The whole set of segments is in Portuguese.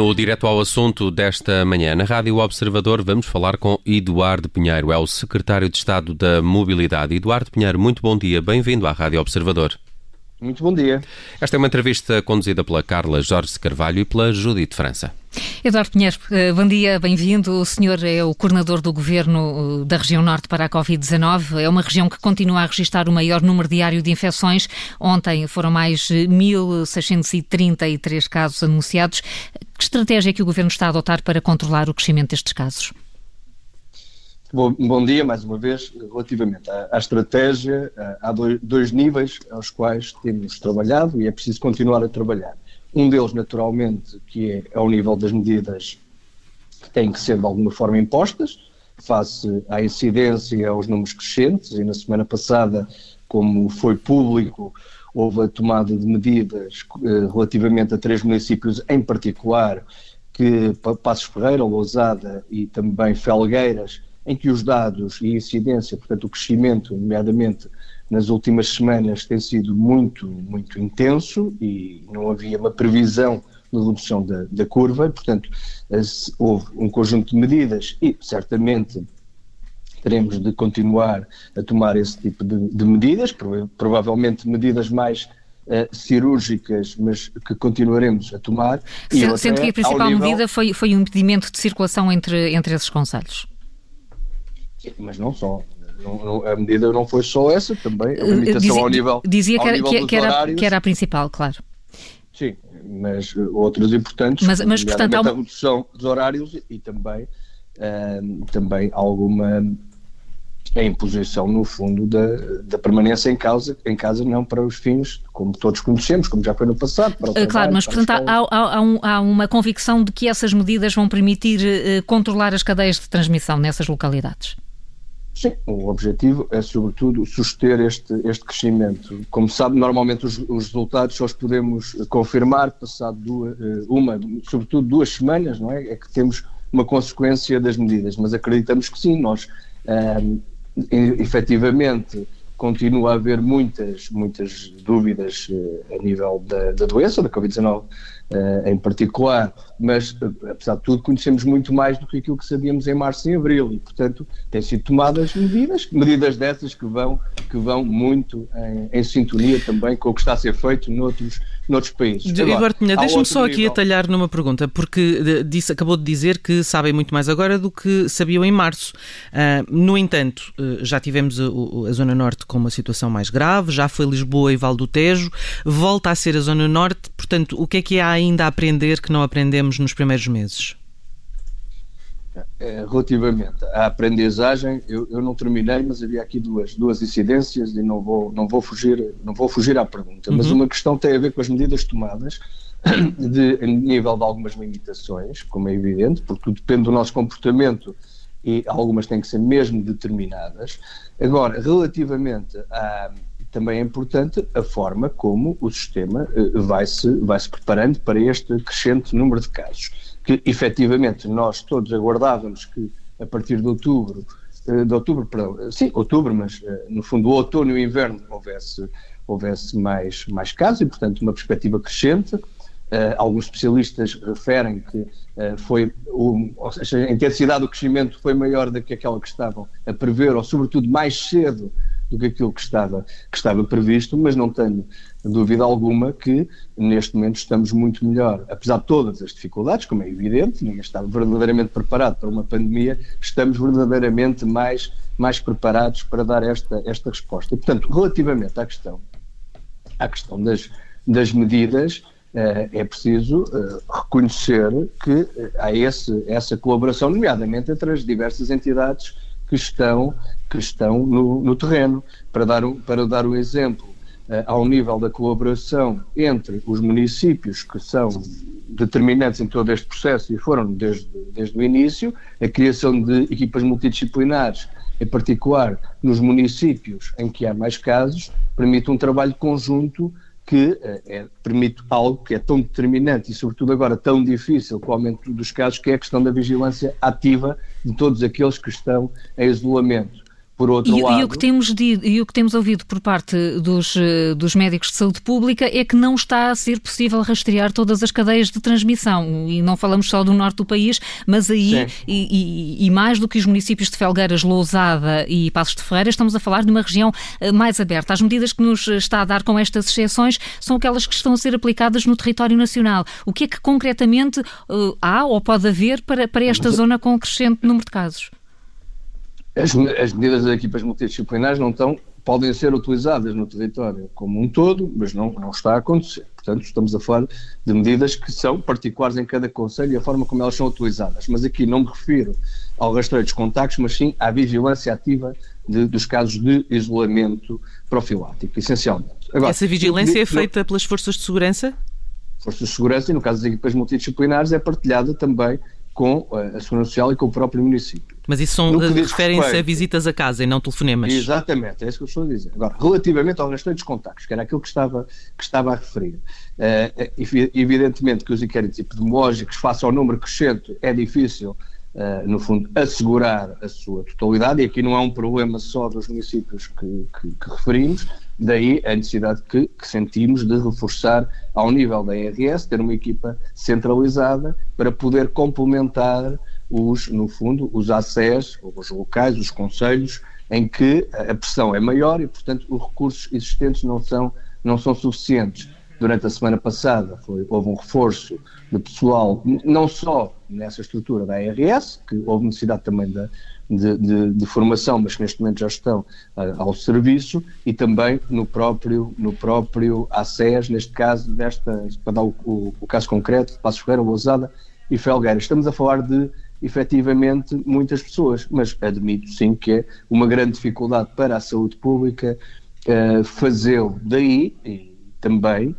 No direto ao assunto desta manhã, na Rádio Observador, vamos falar com Eduardo Pinheiro, é o secretário de Estado da Mobilidade. Eduardo Pinheiro, muito bom dia, bem-vindo à Rádio Observador. Muito bom dia. Esta é uma entrevista conduzida pela Carla Jorge Carvalho e pela Judite França. Eduardo Pinheiro, eh, bom dia, bem-vindo. O senhor é o coordenador do governo eh, da região norte para a Covid-19. É uma região que continua a registrar o maior número diário de infecções. Ontem foram mais 1.633 casos anunciados. Que estratégia é que o governo está a adotar para controlar o crescimento destes casos? Bom, bom dia mais uma vez. Relativamente à, à estratégia, há dois, dois, níveis aos quais temos trabalhado e é preciso continuar a trabalhar. Um deles, naturalmente, que é ao nível das medidas que têm que ser de alguma forma impostas, face à incidência e aos números crescentes, e na semana passada, como foi público, houve a tomada de medidas eh, relativamente a três municípios em particular, que Passos Ferreira, Lousada e também Felgueiras, em que os dados e incidência, portanto o crescimento, nomeadamente nas últimas semanas, tem sido muito, muito intenso e não havia uma previsão de redução da, da curva, e, portanto houve um conjunto de medidas e certamente teremos de continuar a tomar esse tipo de, de medidas, provavelmente medidas mais uh, cirúrgicas, mas que continuaremos a tomar. Sendo que a principal nível... medida foi, foi o impedimento de circulação entre, entre esses conselhos. Mas não só. Não, não, a medida não foi só essa, também a limitação dizia, ao nível. Dizia que, era, que, que, era, que era a principal, claro. Sim, mas outras importantes, mas, mas portanto, há uma... a redução dos horários e também, uh, também alguma a imposição, no fundo, da, da permanência em casa, em casa não para os fins, como todos conhecemos, como já foi no passado. O trabalho, claro, mas portanto há, há, há, um, há, uma convicção de que essas medidas vão permitir uh, controlar as cadeias de transmissão nessas localidades. Sim, o objetivo é, sobretudo, suster este, este crescimento. Como sabe, normalmente os, os resultados só os podemos confirmar passado duas, eh, uma, sobretudo duas semanas, não é? É que temos uma consequência das medidas, mas acreditamos que sim, nós um, efetivamente continua a haver muitas, muitas dúvidas uh, a nível da, da doença, da Covid-19 uh, em particular, mas uh, apesar de tudo conhecemos muito mais do que aquilo que sabíamos em março e abril. E, portanto, têm sido tomadas medidas, medidas dessas que vão, que vão muito em, em sintonia também com o que está a ser feito noutros, noutros países. Eduardo deixe-me só aqui nível. atalhar numa pergunta, porque disse, acabou de dizer que sabem muito mais agora do que sabiam em março. Uh, no entanto, uh, já tivemos a, a, Zona Norte com uma situação mais grave, já foi Lisboa e Val do Tejo, volta a ser a Zona Norte, portanto, o que é que há ainda a aprender que não aprendemos nos primeiros meses? É, relativamente à aprendizagem, eu, eu, não terminei, mas havia aqui duas, duas incidências e não vou, não vou, fugir, não vou fugir à pergunta. Uhum. Mas uma questão tem a ver com as medidas tomadas de, a nível de algumas limitações, como é evidente, porque tudo depende do nosso comportamento e algumas têm que ser mesmo determinadas. Agora, relativamente a também é importante a forma como o sistema uh, vai, -se, vai se preparando para este crescente número de casos, que efetivamente nós todos aguardávamos que a partir de outubro, uh, de outubro, perdão, sim, outubro, mas uh, no fundo o outono e o inverno houvesse, houvesse mais, mais casos e portanto uma perspectiva crescente. alguns especialistas referem que foi, o, seja, a intensidade do crescimento foi maior do que aquela que estavam a prever, ou sobretudo mais cedo do que aquilo que estava, que estava previsto, mas não tenho dúvida alguma que neste momento estamos muito melhor. Apesar de todas as dificuldades, como é evidente, ninguém está verdadeiramente preparado para uma pandemia, estamos verdadeiramente mais, mais preparados para dar esta, esta resposta. E, portanto, relativamente à questão, à questão das, das medidas, Uh, é preciso uh, reconhecer que uh, há esse, essa colaboração, nomeadamente entre as diversas entidades que estão, que estão no, no terreno. Para dar um, para dar um exemplo, uh, ao nível da colaboração entre os municípios que são determinantes em todo este processo e foram desde, desde o início, a criação de equipas multidisciplinares, em particular nos municípios em que há mais casos, permite um trabalho conjunto que é, é, permite algo que é tão determinante e, sobretudo, agora tão difícil com o aumento dos casos, que é a questão da vigilância ativa de todos aqueles que estão em isolamento. Por outro e, lado... E o, que temos dito, e o que temos ouvido por parte dos, eh, dos médicos de saúde pública é que não está a ser possível rastrear todas as cadeias de transmissão. E não falamos só do norte do país, mas aí, e, e, e, mais do que os municípios de Felgueiras, Lousada e Passos de Ferreira, estamos a falar de uma região eh, mais aberta. As medidas que nos está a dar com estas exceções são aquelas que estão a ser aplicadas no território nacional. O que é que concretamente uh, há ou pode haver para, para esta zona com crescente número de casos? As, as medidas das equipas multidisciplinares não estão, podem ser utilizadas no território como um todo, mas não, não está a acontecer. Portanto, estamos a falar de medidas que são particulares em cada conselho e a forma como elas são utilizadas. Mas aqui não me refiro ao rastreio dos contactos, mas sim à vigilância ativa de, dos casos de isolamento profilático, essencialmente. Agora, Essa vigilância é feita pelas forças de segurança? Forças de segurança, e no caso das equipas multidisciplinares, é partilhada também com a Segurança Social e com o próprio município. Mas isso são, referem-se a visitas a casa e não telefonemas. Exatamente, é isso que eu estou a dizer. Agora, relativamente ao restante dos contactos, que era aquilo que estava, que estava a referir, uh, evidentemente que os inquéritos epidemiológicos, face ao número crescente, é difícil, uh, no fundo, assegurar a sua totalidade, e aqui não é um problema só dos municípios que, que, que referimos, Daí a necessidade que, que, sentimos de reforçar ao nível da IRS, ter uma equipa centralizada para poder complementar os, no fundo, os ACES, os locais, os conselhos, em que a pressão é maior e, portanto, os recursos existentes não são, não são suficientes. Durante a semana passada foi, houve um reforço de pessoal, não só nessa estrutura da ARS, que houve necessidade também de, de, de, formação, mas que neste momento já estão ao serviço, e também no próprio, no próprio ACES, neste caso, desta, para dar o, o, o caso concreto, Passos Ferreira, Lousada e Felgueira. Estamos a falar de efetivamente muitas pessoas, mas admito sim que é uma grande dificuldade para a saúde pública uh, fazê-lo. Daí, e também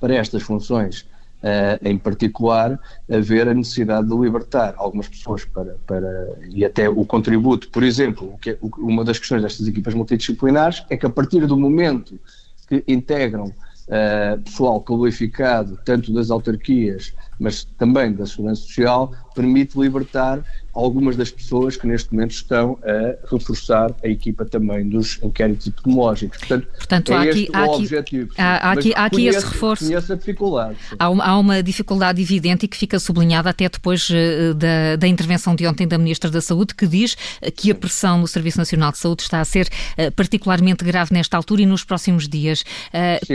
para estas funções uh, em particular, haver a necessidade de libertar algumas pessoas para, para e até o contributo. Por exemplo, o que é, uma das questões destas equipas multidisciplinares é que a partir do momento que integram uh, pessoal qualificado, tanto das autarquias, mas também da Segurança Social, permite libertar algumas das pessoas que neste momento estão a reforçar a equipa também dos inquéritos epidemiológicos. Portanto, Portanto é há aqui, há aqui, objetivo. Há, há aqui, há aqui esse reforço. Conheço a dificuldade. Há, há, uma dificuldade evidente e que fica sublinhada até depois uh, da, da intervenção de ontem da Ministra da Saúde, que diz uh, que a pressão no Serviço Nacional de Saúde está a ser uh, particularmente grave nesta altura e nos próximos dias.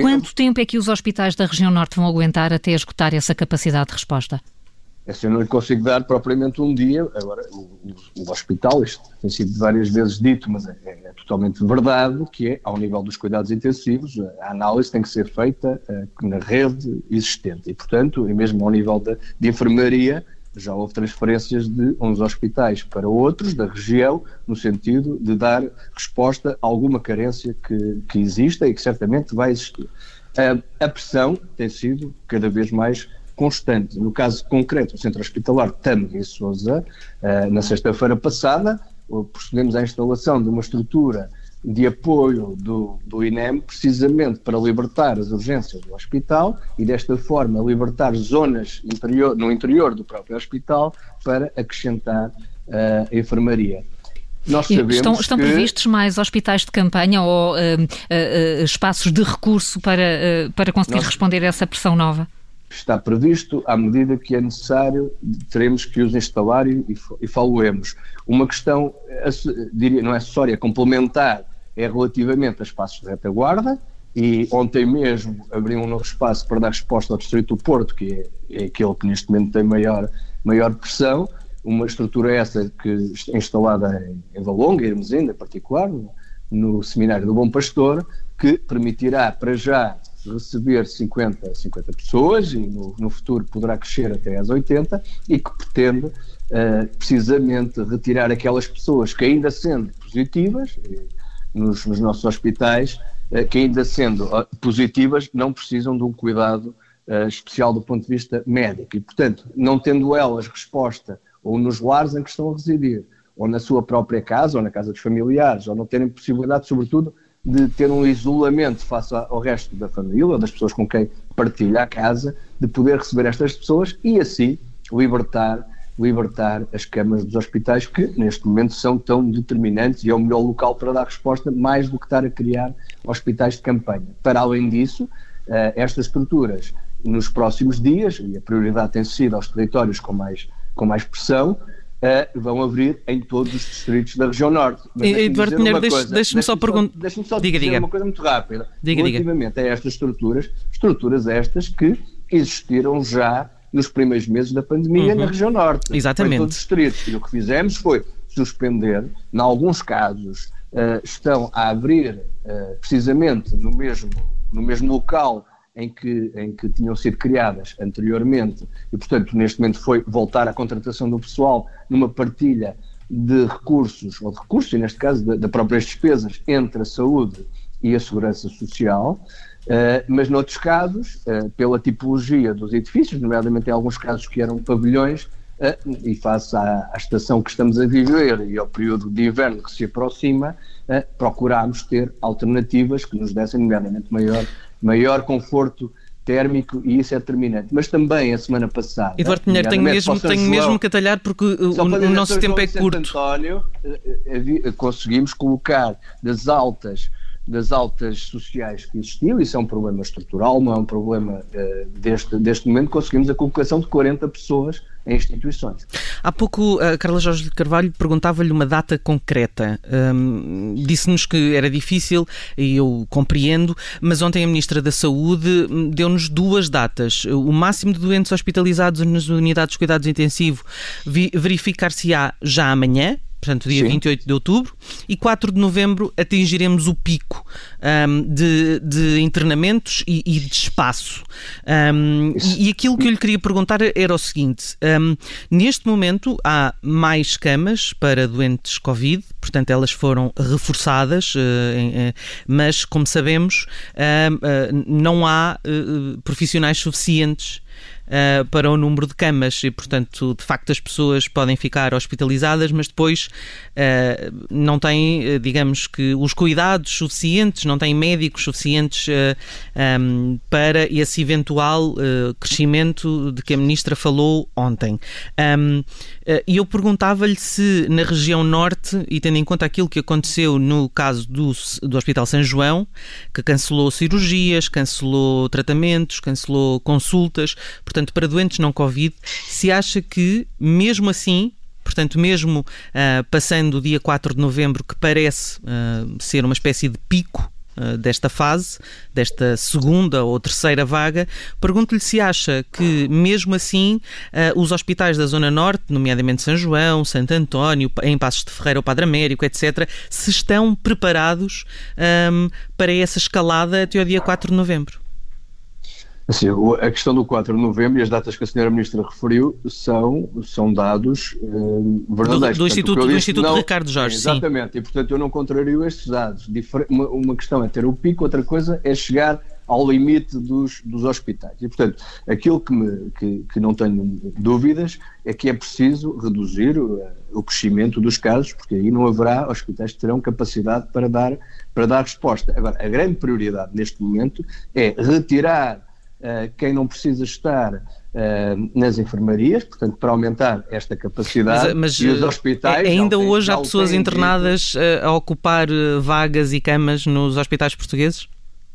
quanto tempo é que os hospitais da região norte vão aguentar até esgotar essa capacidade de resposta? Essa eu não lhe consigo dar propriamente um dia. Agora, o, o, hospital, isto tem sido várias vezes dito, mas é, é, totalmente verdade, que é, ao nível dos cuidados intensivos, a análise tem que ser feita uh, na rede existente. E, portanto, e mesmo ao nível da, de enfermaria, já houve transferências de uns hospitais para outros da região, no sentido de dar resposta a alguma carência que, que exista e que certamente vai existir. A pressão tem sido cada vez mais constante. No caso concreto, o Centro Hospitalar Tâmega e Sousa, uh, na sexta-feira passada, procedemos à instalação de uma estrutura de apoio do, do INEM, precisamente para libertar as urgências do hospital e, desta forma, libertar zonas interior, no interior do próprio hospital para acrescentar uh, a enfermaria. estão, estão que... previstos mais hospitais de campanha ou uh, uh, espaços de recurso para, para conseguir Nós... responder a essa pressão nova? Está previsto, à medida que é necessário, teremos que os instalar e, e faluemos. Uma questão, diria, não é acessória, é complementar, é relativamente a espaços de retaguarda, e ontem mesmo abri um novo espaço para dar resposta ao Distrito do Porto, que é, é aquele que neste momento tem maior, maior pressão, uma estrutura essa que é instalada em, Valonga, em Hermesinde em particular, no, no Seminário do Bom Pastor, que permitirá para já receber 50, 50 pessoas e no, no futuro poderá crescer até às 80 e que pretende uh, precisamente retirar aquelas pessoas que ainda sendo positivas eh, nos, nos, nossos hospitais, uh, que ainda sendo positivas não precisam de um cuidado uh, especial do ponto de vista médico. E portanto não tendo elas resposta ou nos lares em que estão a residir ou na sua própria casa ou na casa dos familiares ou não terem possibilidade sobretudo de ter um isolamento face ao resto da família, das pessoas com quem partilha a casa, de poder receber estas pessoas e assim libertar libertar as camas dos hospitais, que neste momento são tão determinantes e é o melhor local para dar resposta, mais do que estar a criar hospitais de campanha. Para além disso, eh, estas estruturas, nos próximos dias, e a prioridade tem sido aos territórios com mais, com mais pressão, Uh, vão abrir em todos os distritos da região norte. Mas Eduardo Pinheiro, deixe-me deixe só perguntar. Deixe-me só diga, dizer diga. uma coisa muito rápida. Diga, Relativamente diga. a estas estruturas, estruturas estas que existiram já nos primeiros meses da pandemia uhum. na região norte. Exatamente. Em todos os distritos. E o que fizemos foi suspender, em alguns casos, uh, estão a abrir uh, precisamente no mesmo, no mesmo local em que, em que tinham sido criadas anteriormente. E, portanto, neste momento foi voltar à contratação do pessoal numa partilha de recursos, ou de recursos, e neste caso, da, próprias despesas entre a saúde e a segurança social, Uh, mas noutros casos, uh, pela tipologia dos edifícios, nomeadamente em alguns casos que eram pavilhões, uh, e face à, à, estação que estamos a viver e ao período de inverno que se aproxima, procurámos ter alternativas que nos dessem, nomeadamente, maior, maior conforto térmico e isso é determinante. Mas também a semana passada. Eduardo Pinheiro, tenho mesmo, tenho João, mesmo que atalhar porque o, o nosso tempo é curto. António, conseguimos colocar das altas das altas sociais que existiu, isso é um problema estrutural, não é um problema uh, deste, deste momento, conseguimos a colocação de 40 pessoas em instituições. Há pouco a Carla Jorge de Carvalho perguntava-lhe uma data concreta. Um, Disse-nos que era difícil e eu compreendo, mas ontem a Ministra da Saúde hum, deu-nos duas datas. O máximo de doentes hospitalizados nas unidades de cuidados intensivos verificar-se-á já amanhã, portanto, dia Sim. 28 de outubro, e 4 de novembro atingiremos o pico um, de, de, internamentos e, e, de espaço. Um, e, e, aquilo que eu lhe queria perguntar era o seguinte: um, neste momento há mais camas para doentes Covid, portanto, elas foram reforçadas, uh, uh, mas, como sabemos, uh, não há eh, profissionais suficientes uh, para o número de camas e, portanto, de facto as pessoas podem ficar hospitalizadas, mas depois uh, não têm, eh, digamos que, os cuidados suficientes, não têm médicos suficientes um, para esse eventual crescimento de que a Ministra falou ontem. Um, e eu perguntava-lhe se na região norte, e tendo em conta aquilo que aconteceu no caso do, do Hospital São João, que cancelou cirurgias, cancelou tratamentos, cancelou consultas, portanto, portanto, para doentes não Covid, se acha que, mesmo assim, portanto, mesmo uh, passando o dia 4 de novembro, que parece uh, ser uma espécie de pico uh, desta fase, desta segunda ou terceira vaga, pergunto-lhe se acha que, mesmo assim, os hospitais da Zona Norte, nomeadamente São João, Santo António, em Passos de Ferreira, o Padre Américo, etc., se estão preparados um, para essa escalada até o dia 4 de novembro. Assim, a questão do 4 de novembro e as datas que a senhora Ministra referiu são, são dados uh, verdadeiros. Do, do Instituto, do Instituto não, Ricardo Jorge, Exatamente, sim. e portanto eu não contrario estes dados. Uma, uma questão é ter o pico, outra coisa é chegar ao limite dos, dos hospitais. E, portanto, aquilo que, me, que, que, não tenho dúvidas é que é preciso reduzir o, crescimento dos casos, porque aí não haverá hospitais que terão capacidade para dar, para dar resposta. Agora, a grande prioridade neste momento é retirar quem não precisa estar uh, nas enfermarias, portanto, para aumentar esta capacidade. Mas, mas e os hospitais. Ainda hoje há pessoas internadas uh, a ocupar vagas e camas nos hospitais portugueses?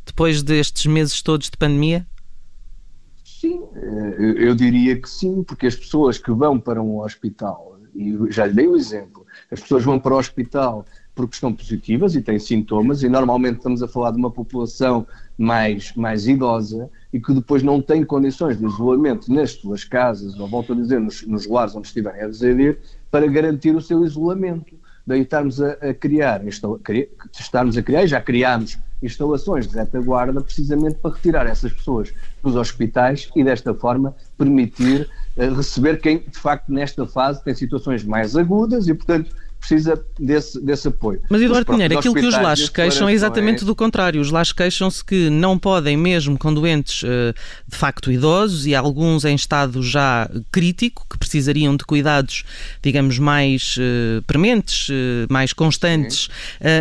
Depois destes meses todos de pandemia? Sim, eu diria que sim, porque as pessoas que vão para um hospital, e já lhe dei o exemplo, as pessoas vão para o hospital porque estão positivas e têm sintomas, e normalmente estamos a falar de uma população mais, mais idosa e que depois não tem condições de isolamento nas suas casas, ou volto a dizer, nos, nos lares onde estiverem a residir, para garantir o seu isolamento. Daí estarmos a, a criar, estarmos a criar, já criámos instalações de retaguarda precisamente para retirar essas pessoas dos hospitais e desta forma permitir uh, receber quem de facto nesta fase tem situações mais agudas e portanto precisa desse, desse apoio. Mas, Eduardo Pinheiro, aquilo que os lares queixam é exatamente do contrário. Os lares queixam-se que não podem, mesmo com doentes uh, de facto idosos e alguns em estado já crítico, que precisariam de cuidados, digamos, mais uh, prementes, uh, mais constantes,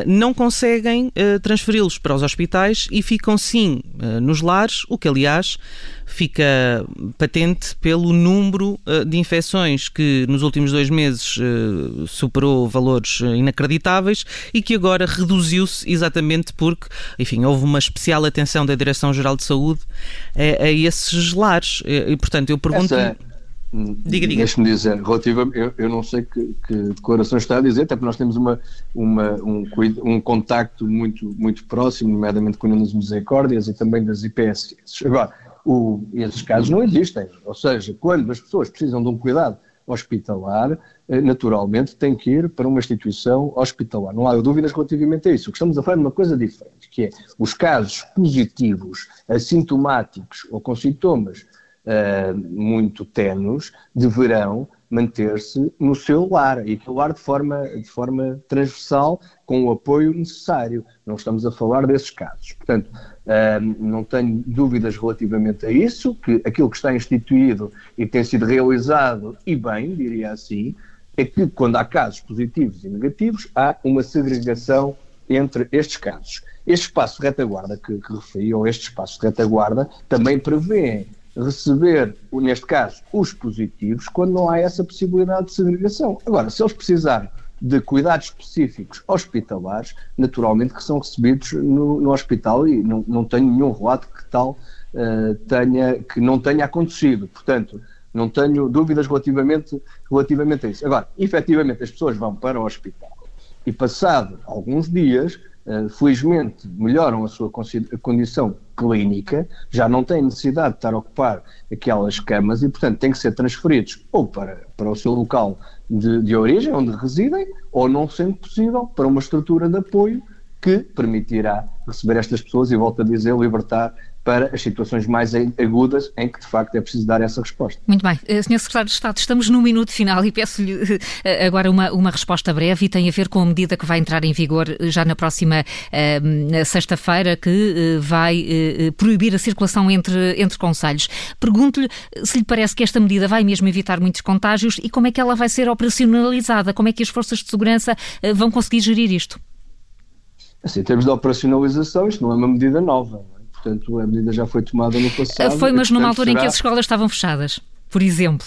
não conseguem transferi-los para os hospitais e ficam sim nos lares, o que aliás fica patente pelo número uh, de infecções que nos últimos dois meses uh, superou valores inacreditáveis e que agora reduziu-se exatamente porque, enfim, houve uma especial atenção da Direção-Geral de Saúde a, a esses lares. E, portanto, eu pergunto. Essa... Diga, diga. Deixe-me dizer, relativamente, eu, eu não sei que, que declaração está a dizer, até porque nós temos uma, uma, um, um contacto muito, muito próximo, nomeadamente com as misericórdias e também das IPS. Agora, o, esses casos não existem. Ou seja, quando as pessoas precisam de um cuidado hospitalar, eh, naturalmente tem que ir para uma instituição hospitalar. Não há dúvidas relativamente a isso. O que estamos a falar é uma coisa diferente, que é os casos positivos, assintomáticos ou com sintomas uh, muito tenos, deverão manter-se no seu lar e lar de forma, de forma transversal, com o apoio necessário. Não estamos a falar desses casos. Portanto, não tenho dúvidas relativamente a isso, que aquilo que está instituído e tem sido realizado, e bem, diria assim, é que quando há casos positivos e negativos, há uma segregação entre estes casos. Este espaço de retaguarda que, que referi, ou este espaço de retaguarda, também prevê receber, neste caso, os positivos, quando não há essa possibilidade de segregação. Agora, se eles precisarem de cuidados específicos hospitalares, naturalmente que são recebidos no, no hospital e não, não tenho nenhum relato que tal uh, tenha, que não tenha acontecido. Portanto, não tenho dúvidas relativamente, relativamente a isso. Agora, efetivamente, as pessoas vão para o hospital e passado alguns dias felizmente melhoram a sua condição clínica, já não têm necessidade de estar a ocupar aquelas camas e, portanto, têm que ser transferidos ou para, para o seu local de, de origem, onde residem, ou, não sendo possível, para uma estrutura de apoio que permitirá receber estas pessoas e, volto a dizer, libertar para as situações mais agudas em que de facto é preciso dar essa resposta. Muito bem. Eh, Sr. Secretário de Estado, estamos no minuto final e peço-lhe eh, agora uma, uma resposta breve e tem a ver com a medida que vai entrar em vigor eh, já na próxima uh, sexta-feira, que uh, vai uh, proibir a circulação entre, entre conselhos. Pergunto-lhe se lhe parece que esta medida vai mesmo evitar muitos contágios e como é que ela vai ser operacionalizada, como é que as forças de segurança vão conseguir gerir isto? Assim, em termos de operacionalização, isto não é uma medida nova portanto a medida já foi tomada no passado. Foi, mas numa altura será... em que as escolas estavam fechadas, por exemplo.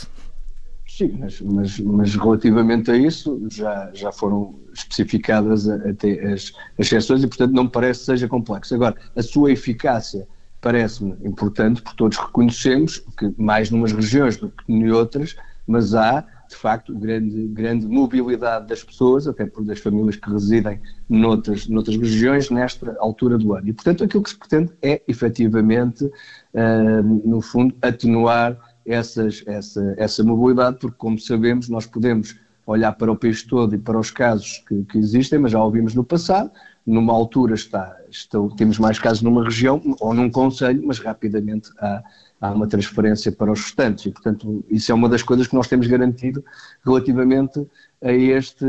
Sim, mas, mas, mas, relativamente a isso já, já foram especificadas até as, as exceções e, portanto, não me parece que seja complexo. Agora, a sua eficácia parece-me importante, porque todos reconhecemos que mais numas regiões do que em outras, mas há de facto, grande, grande mobilidade das pessoas, até por das famílias que residem noutras, noutras regiões, nesta altura do ano. E, portanto, aquilo que se pretende é, efetivamente, uh, no fundo, atenuar essas, essa, essa mobilidade, porque, como sabemos, nós podemos olhar para o país todo e para os casos que, que existem, mas já ouvimos no passado, numa altura está, está, temos mais casos numa região ou num conselho, mas rapidamente há há uma transferência para os restantes e, portanto, isso é uma das coisas que nós temos garantido relativamente a este,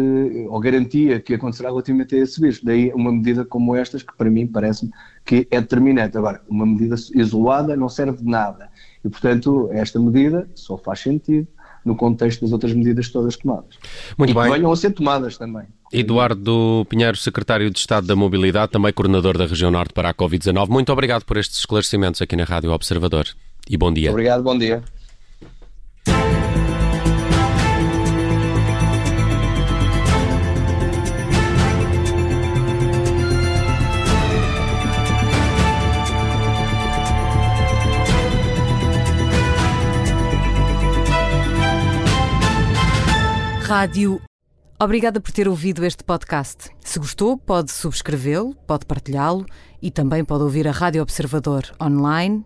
ou garantia que acontecerá relativamente a esse vírus. Daí uma medida como estas, que para mim parece-me que é determinante. Agora, uma medida isolada não serve de nada e, portanto, esta medida só faz sentido no contexto das outras medidas todas tomadas. Muito e bem. que venham a ser tomadas também. Eduardo Pinheiro, Secretário de Estado da Mobilidade, também Coordenador da Região Norte para a Covid-19. Muito obrigado por estes esclarecimentos aqui na Rádio Observador e bom dia. Obrigado, bom dia. Rádio. Obrigada por ter ouvido este podcast. Se gostou, pode subscrevê-lo, pode partilhá-lo e também pode ouvir a Rádio Observador online